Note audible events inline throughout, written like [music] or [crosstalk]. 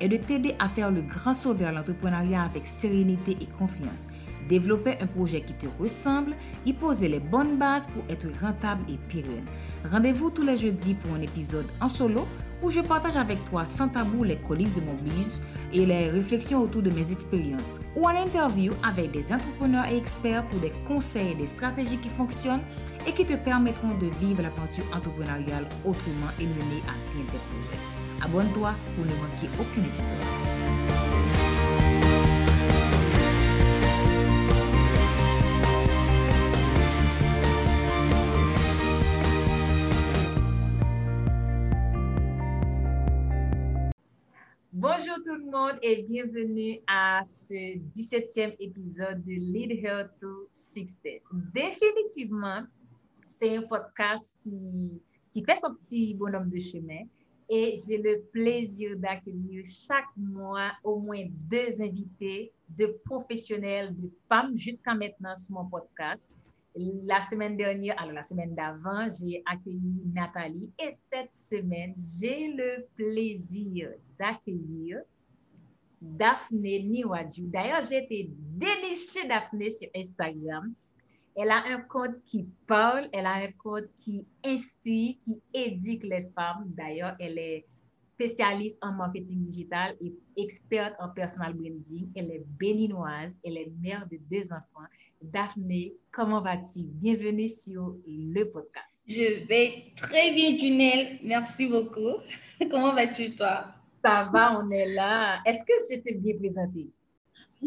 est de t'aider à faire le grand saut vers l'entrepreneuriat avec sérénité et confiance. Développer un projet qui te ressemble, y poser les bonnes bases pour être rentable et pérenne. Rendez-vous tous les jeudis pour un épisode en solo où je partage avec toi sans tabou les coulisses de mon buzz et les réflexions autour de mes expériences. Ou en interview avec des entrepreneurs et experts pour des conseils et des stratégies qui fonctionnent et qui te permettront de vivre l'aventure entrepreneuriale autrement et mener à bien tes projets. Abonne-toi pour ne manquer aucun épisode. Bonjour tout le monde et bienvenue à ce 17e épisode de Lead Her to Success. Définitivement, c'est un podcast qui, qui fait son petit bonhomme de chemin et j'ai le plaisir d'accueillir chaque mois au moins deux invités de professionnels, de femmes jusqu'à maintenant sur mon podcast. La semaine dernière, alors la semaine d'avant, j'ai accueilli Nathalie et cette semaine, j'ai le plaisir d'accueillir Daphné Niwadju. D'ailleurs, j'ai été dénichée Daphné sur Instagram. Elle a un compte qui parle, elle a un compte qui instruit, qui éduque les femmes. D'ailleurs, elle est spécialiste en marketing digital et experte en personal branding. Elle est béninoise, elle est mère de deux enfants. Daphné, comment vas-tu? Bienvenue sur le podcast. Je vais très bien, Junelle. Merci beaucoup. [laughs] comment vas-tu, toi? Ça va, on est là. Est-ce que je t'ai bien présenté?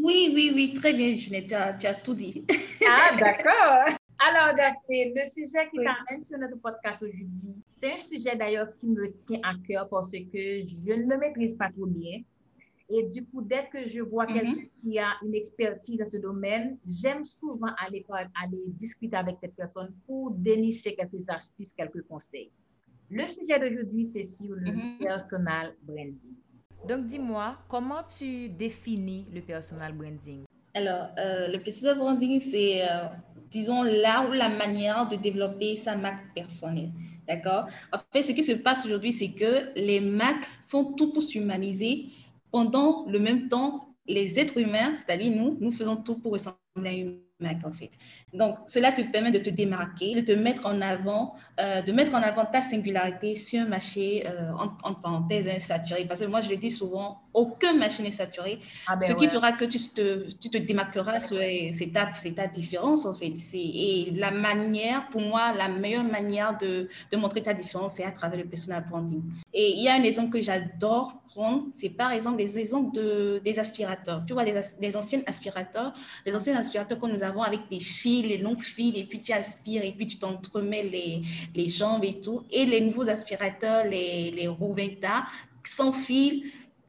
Oui, oui, oui, très bien, Junelle. Tu as, tout dit. ah, [laughs] d'accord. Alors, Daphné, le sujet qui t'amène sur notre podcast aujourd'hui, c'est un sujet d'ailleurs qui me tient à cœur parce que je ne le maîtrise pas trop bien. Et du coup, dès que je vois mhm. quelqu'un qui a une expertise dans ce domaine, j'aime souvent aller, aller discuter avec cette personne pour dénicher quelques astuces, quelques conseils. Le sujet d'aujourd'hui, c'est sur le mhm. personal branding. Donc, dis-moi, comment tu définis le personal branding? Alors, euh, le personal branding, c'est, euh, disons, là où la manière de développer sa marque personnelle. D'accord? En fait, ce qui se passe aujourd'hui, c'est que les marques font tout pour s'humaniser pendant le même temps, les êtres humains, c'est-à-dire nous, nous faisons tout pour ressembler à en Donc, cela te permet de te démarquer, de te mettre en avant, euh, de mettre en avant ta singularité sur un marché, euh, en, parenthèse, insaturé. Parce que moi, je le dis souvent, aucun marché n'est saturé. Ah ben ce qui fera que tu te, tu te démarqueras, c'est ta, ta différence, en fait. Et la manière, pour moi, la meilleure manière de, de montrer ta différence, c'est à travers le personal branding. Et il y a un exemple que j'adore c'est par exemple les exemples de, des aspirateurs. Tu vois, les, anciens aspirateurs, les anciens aspirateurs que nous avons avec des fils, les longs fils, et puis tu aspires, et puis tu t'entremets les, jambes et tout. Et les nouveaux aspirateurs, les, les sans fil,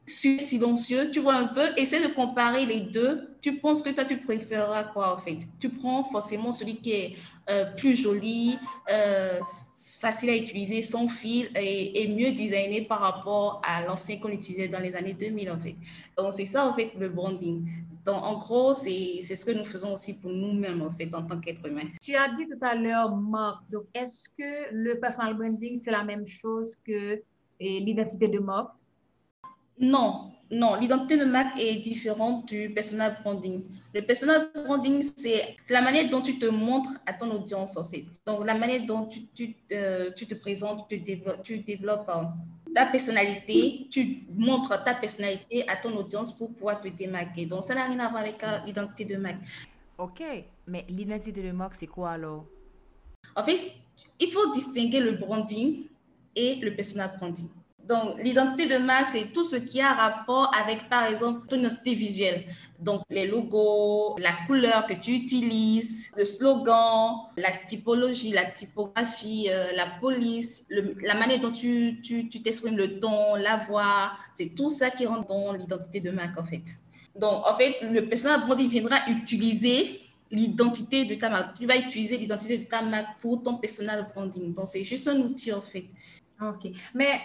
silencieux, tu vois un peu, essaie de comparer les deux. Tu penses que toi, tu préféreras quoi en fait? Tu prends forcément celui qui est euh, plus joli, euh, facile à utiliser, sans fil et, mieux designé par rapport à l'ancien qu'on utilisait dans les années 2000 en fait. Donc c'est ça en fait le branding. Donc en gros, c'est ce que nous faisons aussi pour nous-mêmes en fait en tant qu'être humain. Tu as dit tout à l'heure marque. Donc est-ce que le personal branding c'est la même chose que l'identité de marque non, non, l'identité de marque est différente du personal branding. Le personal branding, c'est la manière dont tu te montres à ton audience, en fait. Donc, la manière dont tu, tu, tu te présentes, tu développes, tu développes euh, ta personnalité, tu montres ta personnalité à ton audience pour pouvoir te démarquer. Donc, ça n'a rien à voir avec euh, l'identité de marque. OK, mais l'identité de marque, c'est quoi alors? En fait, il faut distinguer le branding et le personal branding. Donc, l'identité de marque, c'est tout ce qui a rapport avec, par exemple, ton identité visuelle. Donc, les logos, la couleur que tu utilises, le slogan, la typologie, la typographie, euh, la police, la manière dont tu t'exprimes, tu, le ton, la voix. C'est tout ça qui rentre dans l'identité de marque, en fait. Donc, en fait, le personal branding viendra utiliser l'identité de ta marque. Tu vas utiliser l'identité de ta marque pour ton personal branding. Donc, c'est juste un outil, en fait. OK. Mais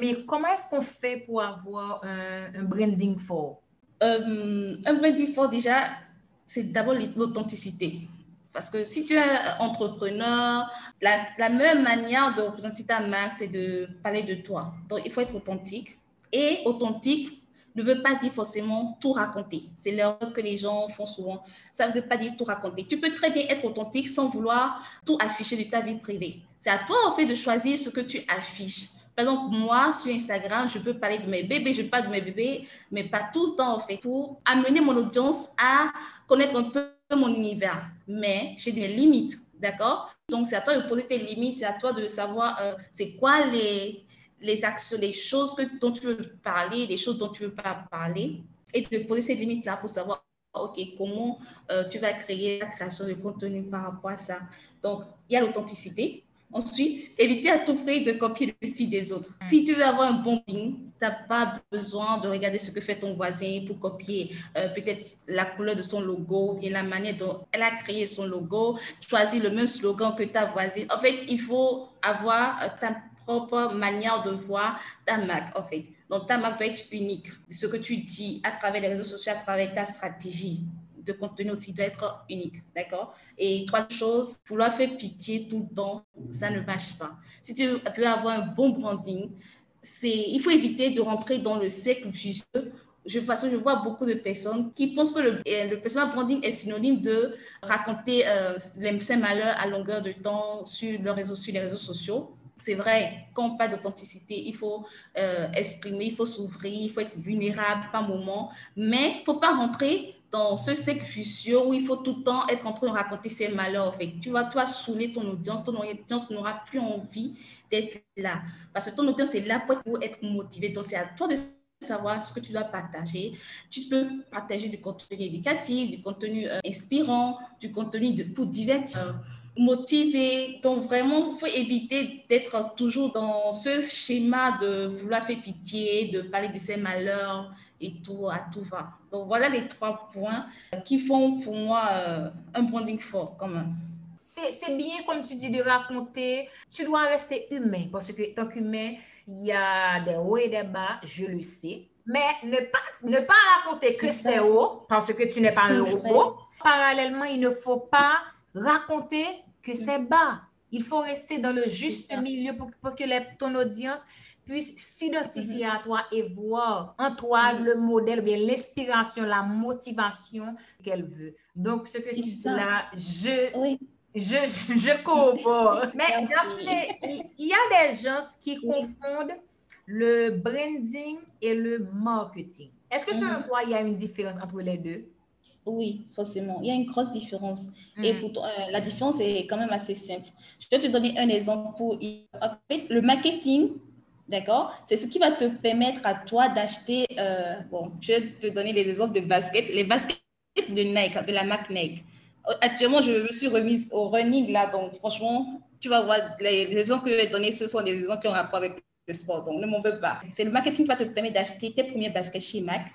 mais comment est-ce qu'on fait pour avoir un, branding fort? Euh, un branding fort, déjà, c'est d'abord l'authenticité. Parce que si tu es entrepreneur, la, la même manière de représenter ta marque, c'est de parler de toi. Donc, il faut être authentique. Et authentique ne veut pas dire forcément tout raconter. C'est l'erreur que les gens font souvent. Ça ne veut pas dire tout raconter. Tu peux très bien être authentique sans vouloir tout afficher de ta vie privée. C'est à toi, en fait, de choisir ce que tu affiches. Par exemple, moi, sur Instagram, je peux parler de mes bébés, je parle de mes bébés, mais pas tout le temps, en fait, pour amener mon audience à connaître un peu mon univers. Mais j'ai des limites, d'accord? Donc, c'est à toi de poser tes limites, c'est à toi de savoir euh, c'est quoi les, actions, les choses que, dont tu veux parler, les choses dont tu veux pas parler, et de poser ces limites-là pour savoir OK, comment euh, tu vas créer la création de contenu par rapport à ça. Donc, il y a l'authenticité, Ensuite, éviter à tout prix de copier le style des autres. Si tu veux avoir un bon team, tu n'as pas besoin de regarder ce que fait ton voisin pour copier euh, peut-être la couleur de son logo ou bien la manière dont elle a créé son logo, choisir le même slogan que ta voisine. En fait, il faut avoir euh, ta propre manière de voir ta marque, en fait. Donc, ta marque doit être unique. Ce que tu dis à travers les réseaux sociaux, à travers ta stratégie de contenu aussi doit être unique, d'accord? Et trois choses, vouloir faire pitié tout le temps, ça ne marche pas. Si tu veux avoir un bon branding, c'est, il faut éviter de rentrer dans le cercle vicieux je, parce je vois beaucoup de personnes qui pensent que le, euh, le personal branding est synonyme de raconter euh, les malheurs à longueur de temps sur, le réseau, sur les réseaux sociaux. C'est vrai, quand on parle d'authenticité, il faut euh, exprimer, il faut s'ouvrir, il faut être vulnérable par moment, mais il ne faut pas rentrer dans ce cercle vicieux où il faut tout le temps être en train de raconter ses malheurs. Fait. Tu vas, toi, saouler ton audience, ton audience n'aura plus envie d'être là. Parce que ton audience est là pour être motivé. Donc, c'est à toi de savoir ce que tu dois partager. Tu peux partager du contenu éducatif, du contenu euh, inspirant, du contenu de, pour divertir, motiver. Donc, vraiment, il faut éviter d'être toujours dans ce schéma de vouloir faire pitié, de parler de ses malheurs et tout, à tout va. Donc voilà les trois points qui font pour moi euh, un branding fort quand même. C'est bien, comme tu dis, de raconter. Tu dois rester humain parce que tant qu'humain, il y a des hauts et des bas, je le sais. Mais ne pas, ne pas raconter que c'est haut parce que tu n'es pas un robot. Parallèlement, il ne faut pas raconter que c'est bas. Il faut rester dans le juste milieu pour, pour que les, ton audience puisse s'identifier à toi et voir en toi le modèle, bien l'inspiration, la motivation qu'elle veut. Donc, ce que tu dis là, je, je, je comprends. [laughs] Mais il y a des gens qui confondent le branding et le marketing. Est-ce que selon toi, il y a une différence entre les deux? Oui, forcément. Il y a une grosse différence. Et mm. pour, euh, la différence est quand même assez simple. Je vais te donner un exemple. Pour, en fait, le marketing, D'accord C'est ce qui va te permettre à toi d'acheter. Euh, bon, je vais te donner les exemples de baskets. Les baskets de Nike, de la marque Nike. Actuellement, je me suis remise au running là, donc franchement, tu vas voir, les, exemples que je vais te donner, ce sont des exemples qui ont rapport avec le sport, donc ne m'en veux pas. C'est le marketing qui va te permettre d'acheter tes premiers baskets chez Mac,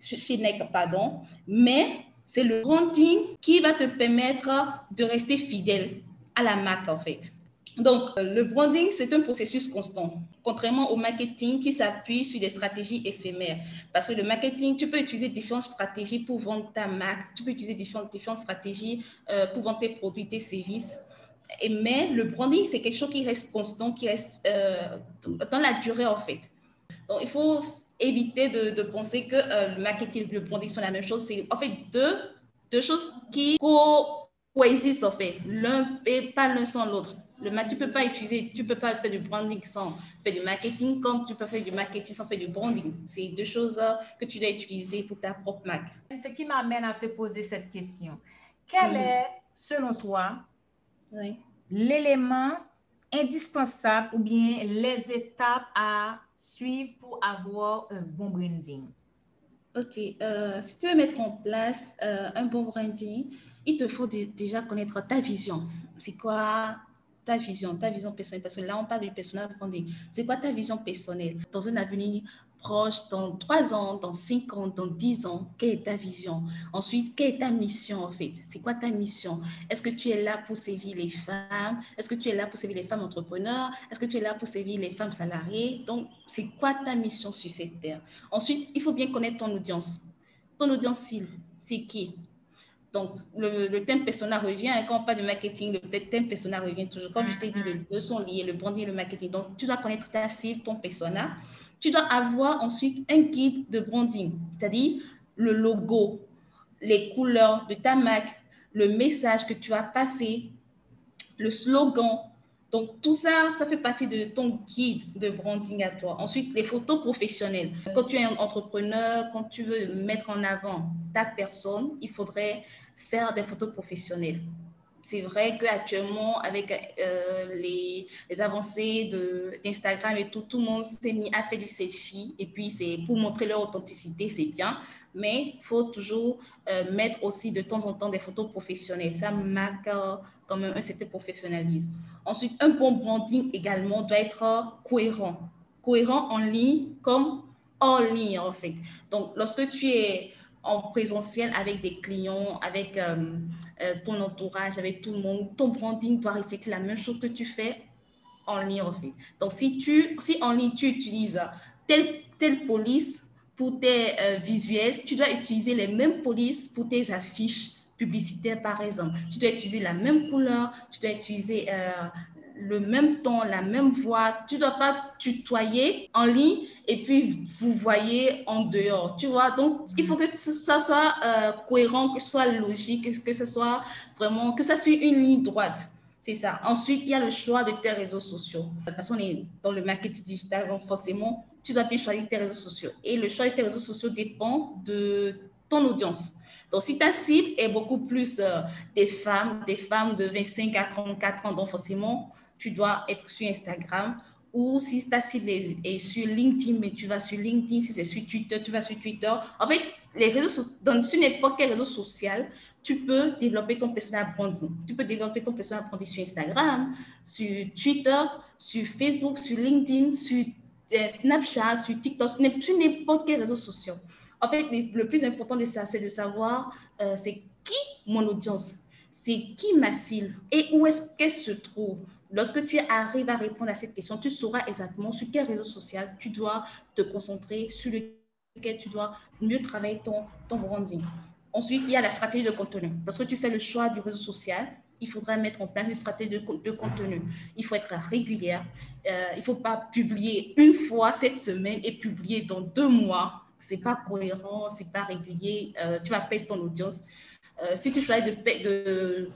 Nike, pardon, mais c'est le branding qui va te permettre de rester fidèle à la marque en fait. Donc, le branding, c'est un processus constant, contrairement au marketing qui s'appuie sur des stratégies éphémères. Parce que le marketing, tu peux utiliser différentes stratégies pour vendre ta marque, tu peux utiliser différentes, différentes stratégies euh, pour vendre tes produits, tes services. Et, mais le branding, c'est quelque chose qui reste constant, qui reste euh, dans la durée, en fait. Donc, il faut éviter de, penser que le marketing et le branding sont la même chose. C'est en fait deux, deux choses qui coexistent, en fait. L'un et pas l'un sans l'autre. Le, tu peux pas utiliser, tu peux pas faire du branding sans faire du marketing, comme tu peux faire du marketing sans faire du branding. C'est deux choses euh, que tu dois utiliser pour ta propre marque. Ce qui m'amène à te poser cette question. Quel est, selon toi, l'élément indispensables ou bien les étapes à suivre pour avoir un bon branding? Ok, euh, si tu veux mettre en place euh, un bon branding, il te faut déjà connaître ta vision. C'est quoi ta vision, ta vision personnelle? Parce que là, on parle du personnel branding. C'est quoi ta vision personnelle? Dans un avenir proche, dans trois ans, dans cinq ans, dans dix ans, quelle est ta vision? Ensuite, quelle est ta mission en fait? C'est quoi ta mission? Est-ce que tu es là pour servir les femmes? Est-ce que tu es là pour servir les femmes entrepreneurs? Est-ce que tu es là pour servir les femmes salariées? Donc, c'est quoi ta mission sur cette terre? Ensuite, il faut bien connaître ton audience. Ton audience cible, c'est qui? Donc, le, thème persona revient. Quand on parle de marketing, le thème persona revient toujours. Comme je t'ai dit, les deux sont liés, le branding et le marketing. Donc, tu dois connaître ta cible, ton persona tu dois avoir ensuite un guide de branding, c'est-à-dire le logo, les couleurs de ta marque, le message que tu as passé, le slogan. Donc, tout ça, ça fait partie de ton guide de branding à toi. Ensuite, les photos professionnelles. Quand tu es un entrepreneur, quand tu veux mettre en avant ta personne, il faudrait faire des photos professionnelles c'est vrai qu'actuellement, avec euh, les, les, avancées d'Instagram et tout, tout le monde s'est mis à faire du selfie. Et puis, c'est pour montrer leur authenticité, c'est bien. Mais il faut toujours euh, mettre aussi de temps en temps des photos professionnelles. Ça marque quand même un certain professionnalisme. Ensuite, un bon branding également doit être cohérent. Cohérent en ligne comme en ligne, en fait. Donc, lorsque tu es en présentiel avec des clients, avec euh, euh, ton entourage, avec tout le monde. Ton branding doit refléter la même chose que tu fais en ligne, en fait. Donc, si, tu, si en ligne, tu utilises telle, telle police pour tes euh, visuels, tu dois utiliser les mêmes polices pour tes affiches publicitaires, par exemple. Tu dois utiliser la même couleur, tu dois utiliser le même ton, la même voix. Tu ne dois pas tutoyer en ligne et puis vous voyez en dehors. Tu vois, donc il faut que ça soit euh, cohérent, que ce soit logique, que ce soit vraiment, que ça suive une ligne droite. C'est ça. Ensuite, il y a le choix de tes réseaux sociaux. Parce qu'on est dans le marketing digital, donc forcément, tu dois bien choisir tes réseaux sociaux. Et le choix de tes réseaux sociaux dépend de ton audience. Donc, si ta cible est beaucoup plus euh, des femmes, des femmes de 25 à 34 ans, donc forcément, tu dois être sur Instagram. Ou si ta cible est, sur LinkedIn, mais tu vas sur LinkedIn. Si c'est sur Twitter, tu vas sur Twitter. En fait, les réseaux, dans, n'importe quel réseau social, tu peux développer ton personnel branding. Tu peux développer ton personnel branding sur Instagram, sur Twitter, sur Facebook, sur LinkedIn, sur euh, Snapchat, sur TikTok, sur n'importe quel réseau social. En fait, le plus important de ça, c'est de savoir euh, c'est qui mon audience, c'est qui ma cible et où est-ce qu'elle se trouve. Lorsque tu arrives à répondre à cette question, tu sauras exactement sur quel réseau social tu dois te concentrer, sur lequel tu dois mieux travailler ton, branding. Ensuite, il y a la stratégie de contenu. Lorsque tu fais le choix du réseau social, il faudra mettre en place une stratégie de, contenu. Il faut être régulière. Euh, il ne faut pas publier une fois cette semaine et publier dans deux mois. Ce n'est pas cohérent, ce n'est pas régulier. Euh, tu vas perdre ton audience. Euh, si tu choisis de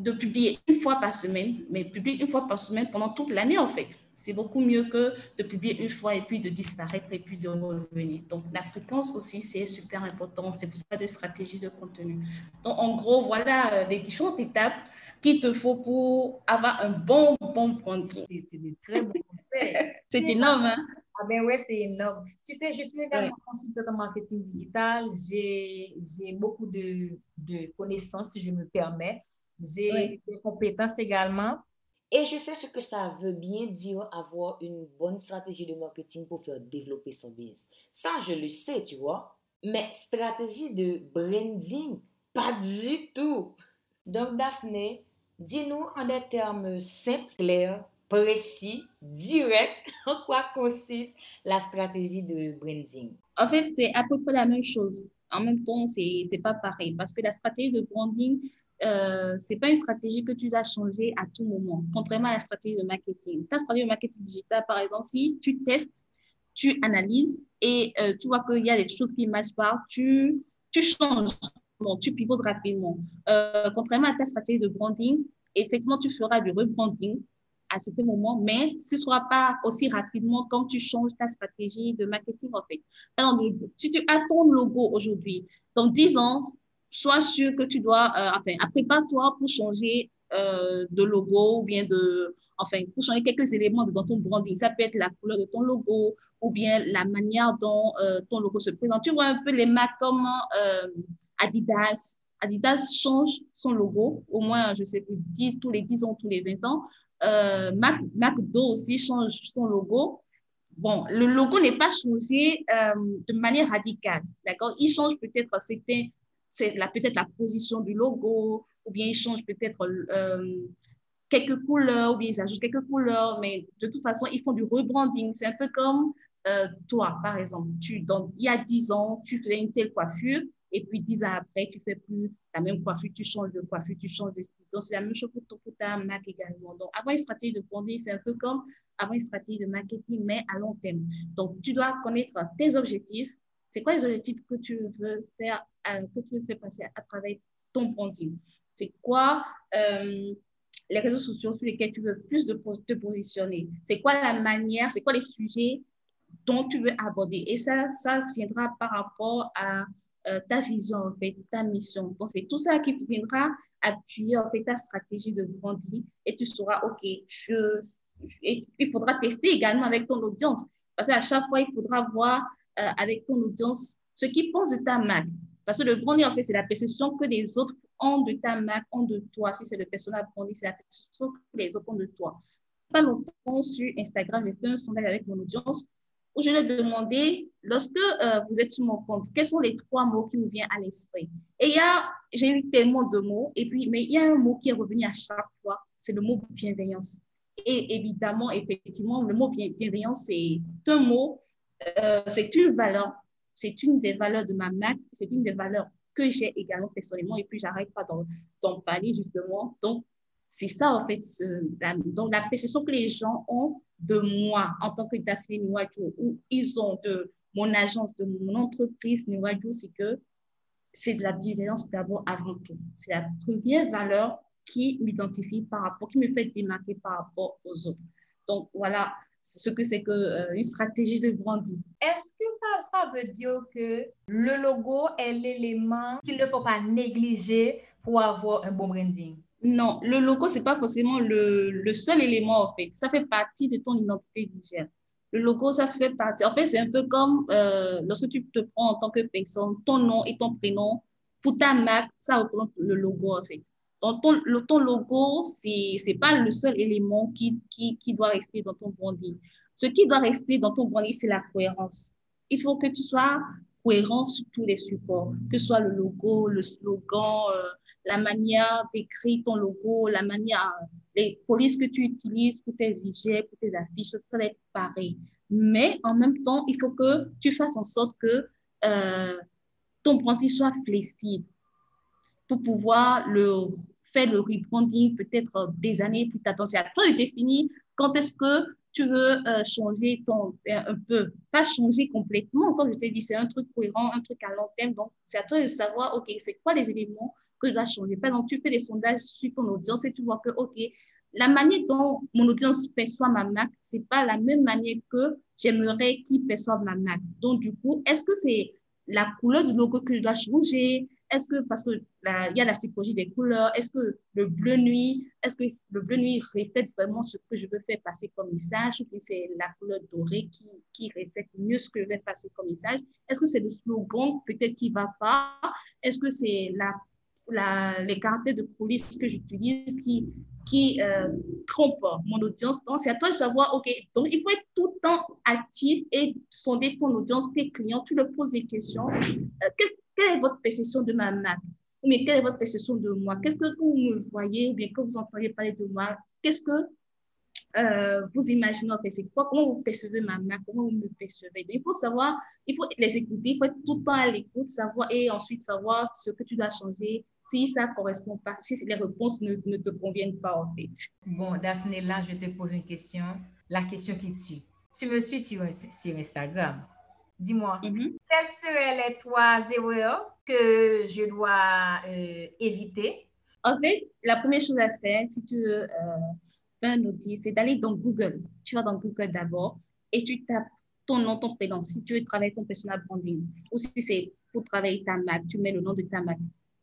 de publier une fois par semaine, mais publier une fois par semaine pendant toute l'année, en fait. C'est beaucoup mieux que de publier une fois et puis de disparaître et puis de revenir. Donc, la fréquence aussi, c'est super important. C'est pour ça de stratégie de contenu. Donc, en gros, voilà euh, les différentes étapes qu'il te faut pour avoir un bon, bon branding. C'est des très bons conseils. [laughs] c'est énorme, hein? Ah ben ouais, c'est énorme. Tu sais, je suis également consultante en marketing digital. J'ai beaucoup de, de connaissances, si je me permets. J'ai des compétences également. Et je sais ce que ça veut bien dire avoir une bonne stratégie de marketing pour faire développer son business. Ça, je le sais, tu vois. Mais stratégie de branding, pas du tout. Donc, Daphné, dis-nous en des termes simples, clairs, précis, directs, [laughs] en quoi consiste la stratégie de branding? En fait, c'est à peu près la même chose. En même temps, c'est n'est pas pareil parce que la stratégie de branding, euh, c'est pas une stratégie que tu dois changer à tout moment, contrairement à la stratégie de marketing. Ta stratégie de marketing digital, par exemple, si tu testes, tu analyses et euh, tu vois qu'il y a des choses qui ne marchent pas, tu, tu changes, bon, tu pivotes rapidement. Euh, contrairement à ta stratégie de branding, effectivement, tu feras du rebranding à certains moments, mais ce ne sera pas aussi rapidement comme tu changes ta stratégie de marketing, en fait. Si tu as ton logo aujourd'hui, dans 10 ans, sois sûr que tu dois, euh, enfin, prépare-toi pour changer euh, de logo ou bien de, enfin, pour changer quelques éléments dans ton branding. Ça peut être la couleur de ton logo ou bien la manière dont euh, ton logo se présente. Tu vois un peu les marques comme Adidas. Adidas change son logo, au moins, je sais plus, 10, tous les 10 ans, tous les 20 ans. Mac, McDo aussi change son logo. Bon, le logo n'est pas changé de manière radicale, d'accord? Il change peut-être, c'était c'est peut-être la position du logo, ou bien ils changent peut-être euh, quelques couleurs, ou bien ils ajoutent quelques couleurs, mais de toute façon, ils font du rebranding. C'est un peu comme euh, toi, par exemple. Tu, donc, il y a 10 ans, tu faisais une telle coiffure, et puis 10 ans après, tu fais plus la même coiffure, tu changes de coiffure, tu changes de style. Donc, c'est la même chose pour, pour ta marque également. Donc, avoir une stratégie de branding, c'est un peu comme avoir une stratégie de marketing, mais à long terme. Donc, tu dois connaître tes objectifs. C'est quoi les objectifs que tu veux faire, euh, que tu veux faire passer à travers ton branding? C'est quoi euh, les réseaux sociaux sur lesquels tu veux plus te positionner? C'est quoi la manière, c'est quoi les sujets dont tu veux aborder? Et ça, ça viendra par rapport à euh, ta vision, en fait, ta mission. Donc, c'est tout ça qui viendra appuyer, en fait, ta stratégie de branding et tu sauras, OK, je, il faudra tester également avec ton audience. Parce qu'à chaque fois, il faudra voir euh, avec ton audience ce qu'ils pensent de ta marque. Parce que le branding, en fait, c'est la perception que les autres ont de ta marque, ont de toi. Si c'est le personnel branding, c'est la perception que les autres ont de toi. Pas longtemps sur Instagram, j'ai fait un sondage avec mon audience où je leur ai demandé, lorsque euh, vous êtes sur mon compte, quels sont les trois mots qui vous viennent à l'esprit? Et il y a, j'ai eu tellement de mots, et puis, mais il y a un mot qui est revenu à chaque fois, c'est le mot bienveillance. Et évidemment, effectivement, le mot bienveillance, c'est un mot, euh, c'est une valeur c'est une des valeurs de ma marque, c'est une des valeurs que j'ai également personnellement et puis j'arrête pas d'en parler justement. Donc, c'est ça en fait, la, donc la perception que les gens ont de moi en tant que Daphné Niwadjo ou ils ont de mon agence, de mon entreprise Niwadjo, c'est que c'est de la bienveillance d'abord avant tout. C'est la première valeur qui m'identifie par rapport, qui me fait démarquer par rapport aux autres. Donc voilà, ce que c'est que euh, une stratégie de branding. Est-ce que ça, ça veut dire que le logo est l'élément qu'il ne faut pas négliger pour avoir un bon branding? Non, le logo, ce n'est pas forcément le, le, seul élément, en fait. Ça fait partie de ton identité visuelle. Le logo, ça fait partie. En fait, c'est un peu comme euh, lorsque tu te prends en tant que personne, ton nom et ton prénom, pour ta marque, ça représente le logo, en fait. Ton, ton logo, ce n'est pas le seul élément qui, qui, qui, doit rester dans ton branding. Ce qui doit rester dans ton branding, c'est la cohérence. Il faut que tu sois cohérent sur tous les supports, que ce soit le logo, le slogan, euh, la manière d'écrire ton logo, la manière, les polices que tu utilises pour tes visuels, pour tes affiches, ça va être pareil. Mais en même temps, il faut que tu fasses en sorte que euh, ton branding soit flexible pour pouvoir le faire le rebranding peut-être des années plus tard. C'est à toi de définir quand est-ce que tu veux euh, changer ton, euh, un peu, pas changer complètement, comme je t'ai dit, c'est un truc cohérent, un truc à long terme. Donc, c'est à toi de savoir, OK, c'est quoi les éléments que je dois changer. Par exemple, tu fais des sondages sur ton audience et tu vois que, OK, la manière dont mon audience perçoit ma marque, c'est pas la même manière que j'aimerais qu'ils perçoivent ma marque. Donc, du coup, est-ce que c'est la couleur du logo que je dois changer? Est-ce que, parce qu'il y a la psychologie des couleurs, est-ce que le bleu nuit, est-ce que le bleu nuit reflète vraiment ce que je veux faire passer comme message, ou c'est la couleur dorée qui, qui reflète mieux ce que je vais passer comme message? Est-ce que c'est le slogan peut-être qui va pas? Est-ce que c'est la, la, les caractères de police que j'utilise qui, qui euh, trompent mon audience? Donc, c'est à toi de savoir, OK, donc il faut être tout le temps actif et sonder ton audience, tes clients, tu leur poses des questions. Euh, quelle est votre perception de ma marque? Ou bien quelle est votre perception de moi? Qu'est-ce que vous me voyez bien que vous entendez parler de moi? Qu'est-ce que euh, vous imaginez C'est quoi? Comment vous percevez ma marque? Comment vous me percevez? Il faut savoir, il faut les écouter, il faut être tout le temps à l'écoute, savoir et ensuite savoir ce que tu dois changer. Si ça ne correspond pas, si les réponses ne, te conviennent pas en fait. Bon, Daphné, là, je te pose une question, la question qui tue. Tu me suis sur Instagram. Dis-moi, mm-hmm. quelles seraient les trois erreurs que je dois euh, éviter? En fait, la première chose à faire, si tu veux euh, faire un outil, c'est d'aller dans Google. Tu vas dans Google d'abord et tu tapes ton nom, ton prénom, si tu veux travailler ton personal branding. Ou si c'est pour travailler ta marque, tu mets le nom de ta marque.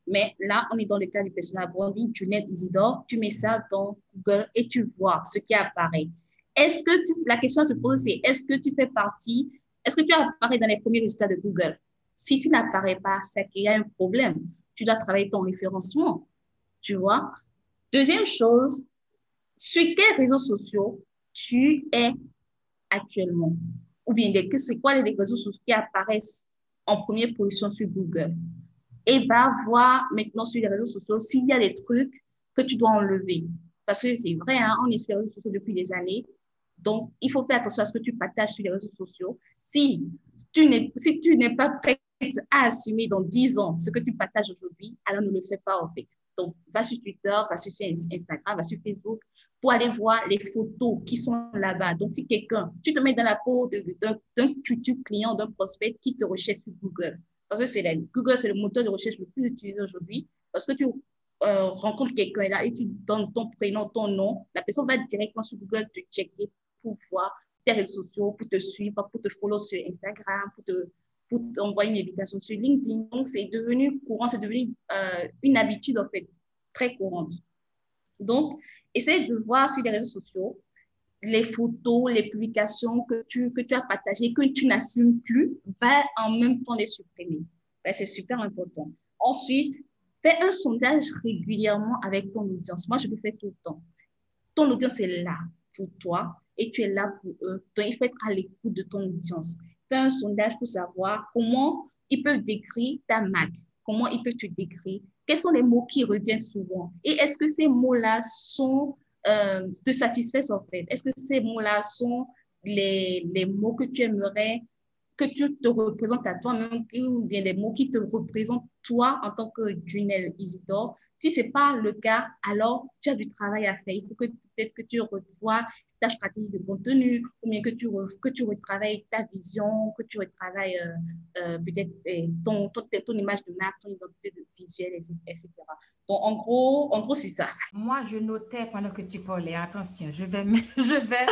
Mais là, on est dans le cas du personal branding, tu net Isidore, tu mets ça dans Google et tu vois ce qui apparaît. Est-ce que la question à se poser, c'est est-ce que tu fais partie, est-ce que tu apparais dans les premiers résultats de Google? Si tu n'apparais pas, c'est qu'il y a un problème. Tu dois travailler ton référencement, tu vois? Deuxième chose, sur quels réseaux sociaux tu es actuellement? Ou bien, c'est quoi les réseaux sociaux qui apparaissent en première position sur Google? Et va voir maintenant sur les réseaux sociaux s'il y a des trucs que tu dois enlever. Parce que c'est vrai, hein, on est sur les réseaux sociaux depuis des années. Donc, il faut faire attention à ce que tu partages sur les réseaux sociaux. Si tu n'es si pas prêt à assumer dans 10 ans ce que tu partages aujourd'hui, alors ne le fais pas en fait. Donc, va sur Twitter, va sur Instagram, va sur Facebook pour aller voir les photos qui sont là-bas. Donc, si quelqu'un, tu te mets dans la peau d'un futur client, d'un prospect qui te recherche sur Google. Parce que c'est Google, c'est le moteur de recherche le plus utilisé aujourd'hui. Parce que tu euh, rencontres quelqu'un là et tu donnes ton prénom, ton nom, la personne va directement sur Google te checker pour voir tes réseaux sociaux, pour te suivre, pour te follow sur Instagram, pour te pour t'envoyer une invitation sur LinkedIn. Donc, c'est devenu courant, c'est devenu euh, une habitude, en fait, très courante. Donc, essaye de voir sur les réseaux sociaux les photos, les publications que tu, que tu as partagées, que tu n'assumes plus, va en même temps les supprimer. c'est super important. Ensuite, fais un sondage régulièrement avec ton audience. Moi, je le fais tout le temps. Ton audience est là pour toi et tu es là pour eux. Donc, il faut être à l'écoute de ton audience. Fais un sondage pour savoir comment ils peuvent décrire ta marque, comment ils peuvent te décrire, quels sont les mots qui reviennent souvent? Et est-ce que ces mots-là sont euh, te satisfaisent en fait? Est-ce que ces mots-là sont les, les, mots que tu aimerais que tu te représentes à toi-même ou bien les mots qui te représentent toi en tant que Junel Isidore si ce n'est pas le cas, alors tu as du travail à faire. Il faut que peut-être que tu revoies ta stratégie de contenu, ou bien que tu, que tu retravailles ta vision, que tu retravailles euh, euh, peut-être ton, ton, ton, image de marque, ton identité visuelle, etc. Donc, en gros, en gros c'est ça. Moi, je notais pendant que tu parlais, attention, je vais, [laughs] je vais,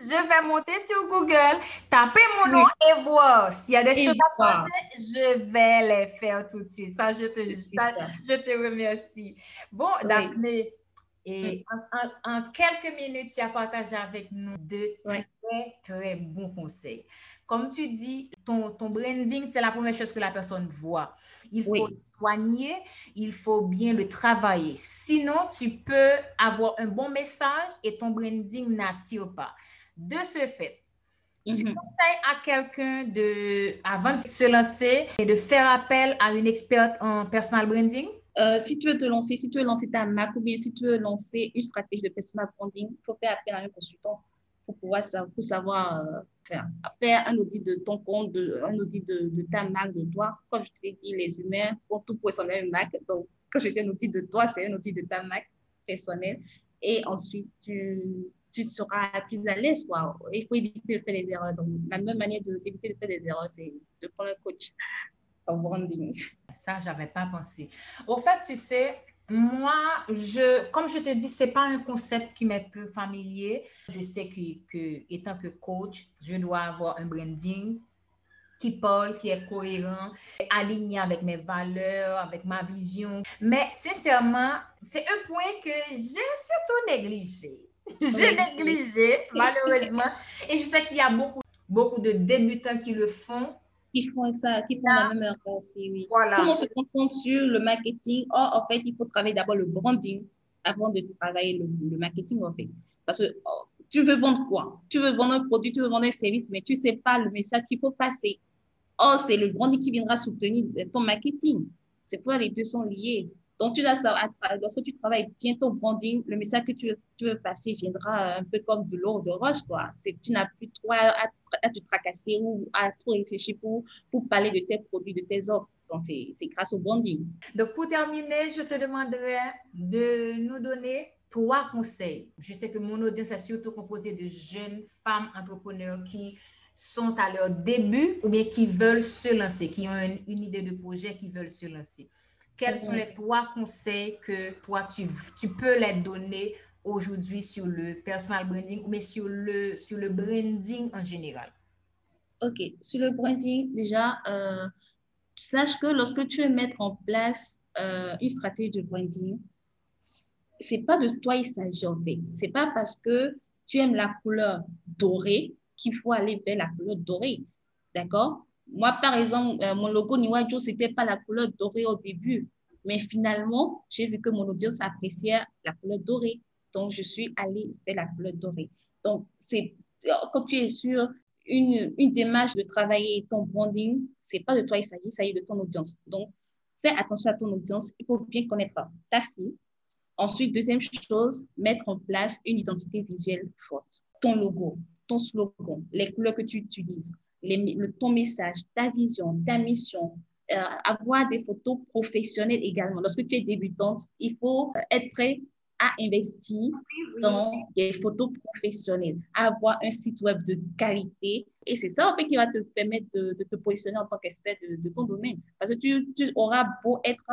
je vais monter sur Google, taper mon nom et voir s'il y a des choses à changer, je vais faire tout de suite. Ça, je te, je te remercie. Bon, Daphné, et mm. en, quelques minutes, tu as partagé avec nous deux très, très bons conseils. Comme tu dis, ton, ton branding, c'est la première chose que la personne voit. Il faut le soigner, il faut bien le travailler. Sinon, tu peux avoir un bon message et ton branding n'attire pas. De ce fait, tu mm-hmm. conseilles à quelqu'un de, avant de se lancer, et de faire appel à une experte en personal branding? Euh, si tu veux te lancer, si tu veux lancer ta marque ou bien si tu veux lancer une stratégie de personal branding, il faut faire appel à un consultant pour pouvoir pour savoir euh, faire, faire un audit de ton compte, de, un audit de, de, ta marque, de toi. Comme je t'ai dit, les humains ont tout pour à une marque. Donc, quand je dis un audit de toi, c'est un audit de ta marque personnelle. Et ensuite, tu, tu seras plus à l'aise. Il faut éviter de faire des erreurs. Donc, la même manière d'éviter de faire des erreurs, c'est de prendre un coach en branding. Ça, je n'avais pas pensé. Au fait, tu sais, moi, je, comme je te dis, ce n'est pas un concept qui m'est peu familier. Je sais que, que, étant que coach, je dois avoir un branding qui parle, qui est cohérent, aligné avec mes valeurs, avec ma vision. Mais sincèrement, c'est un point que j'ai surtout négligé. [laughs] j'ai négligé, malheureusement. Et je sais qu'il y a beaucoup, beaucoup de débutants qui le font qui font ça, qui font la même erreur aussi, oui. Tout le monde se concentre sur le marketing. Or, en fait, il faut travailler d'abord le branding avant de travailler le, marketing, en fait. Parce que oh, tu veux vendre quoi? Tu veux vendre un produit, tu veux vendre un service, mais tu ne sais pas le message qu'il faut passer. Or, c'est le branding qui viendra soutenir ton marketing. C'est pourquoi les deux sont liés. Donc, tu dois savoir, lorsque tu travailles bien ton branding, le message que tu veux, passer viendra un peu comme de l'eau de roche, quoi. Tu n'as plus trop à, te tracasser ou à trop réfléchir pour, pour parler de tes produits, de tes offres. Donc, c'est grâce au branding. Donc, pour terminer, je te demanderai de nous donner trois conseils. Je sais que mon audience est surtout composée de jeunes femmes entrepreneurs qui sont à leur début ou bien qui veulent se lancer, qui ont une idée de projet, qui veulent se lancer. Quels sont les trois conseils que toi, tu, tu peux les donner aujourd'hui sur le personal branding, mais sur le, sur le branding en général? OK. Sur le branding, déjà, euh, sache que lorsque tu veux mettre en place euh, une stratégie de branding, c'est pas de toi il s'agit en fait. C'est pas parce que tu aimes la couleur dorée qu'il faut aller vers la couleur dorée. D'accord? Moi, par exemple, euh, mon logo Niwajo, c'était pas la couleur dorée au début. Mais finalement, j'ai vu que mon audience appréciait la couleur dorée. Donc, je suis allée vers la couleur dorée. Donc, c'est quand tu es sur une, une démarche de travailler ton branding, c'est pas de toi il s'agit, il s'agit de ton audience. Donc, fais attention à ton audience. Il faut bien connaître ta cible. Ensuite, deuxième chose, mettre en place une identité visuelle forte. Ton logo, ton slogan, les couleurs que tu utilises, les, le, ton message, ta vision, ta mission, euh, avoir des photos professionnelles également. Lorsque tu es débutante, il faut être prêt à investir dans des photos professionnelles, avoir un site web de qualité. Et c'est ça, en fait, qui va te permettre de, te positionner en tant qu'expert de, ton domaine. Parce que tu, tu, auras beau être,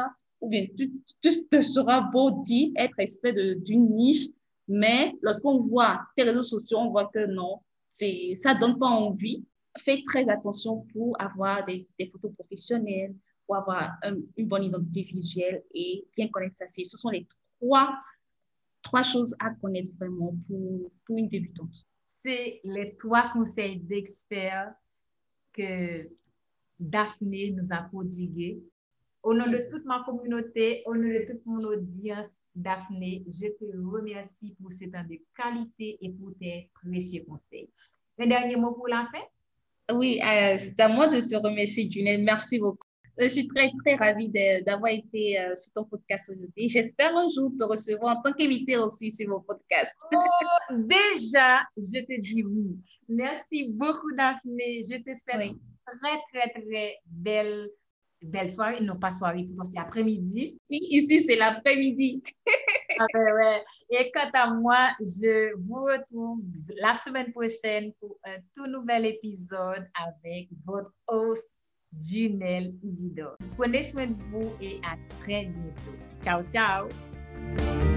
ou bien tu, te seras beau dire être expert d'une niche, mais lorsqu'on voit tes réseaux sociaux, on voit que non, ça ne donne pas envie. Fais très attention pour avoir des, photos professionnelles, pour avoir une bonne identité visuelle et bien connaître sa. Ce sont les trois trois choses à connaître vraiment pour, pour une débutante. C'est les trois conseils d'experts que Daphné nous a prodigués. Au nom de toute ma communauté, au nom de toute mon audience, Daphné, je te remercie pour ce temps de qualité et pour tes précieux conseils. Un dernier mot pour la fin? Oui, euh, c'est à moi de te remercier, Junelle. Merci beaucoup. Je suis très, très ravie d'avoir été euh, sur ton podcast aujourd'hui. J'espère un jour te recevoir en tant qu'invité aussi sur mon podcast. Oh, déjà, je te dis oui. Merci beaucoup, Daphné. Je te souhaite très, très, très belle, belle soirée. Non, pas soirée, c'est après-midi. Si, ici, c'est l'après-midi. ah ben ouais. Et quant à moi, je vous retrouve la semaine prochaine pour un tout nouvel épisode avec votre host Junel Isidore. Prenez soin de vous et à très bientôt. Ciao, ciao!